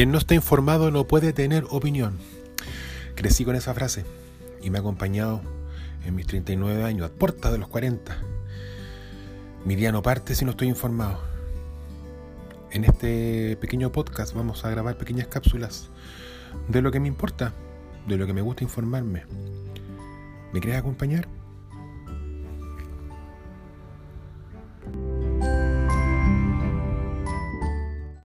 Quien no está informado no puede tener opinión. Crecí con esa frase y me ha acompañado en mis 39 años, a puertas de los 40. Mi día no parte si no estoy informado. En este pequeño podcast vamos a grabar pequeñas cápsulas de lo que me importa, de lo que me gusta informarme. ¿Me quieres acompañar?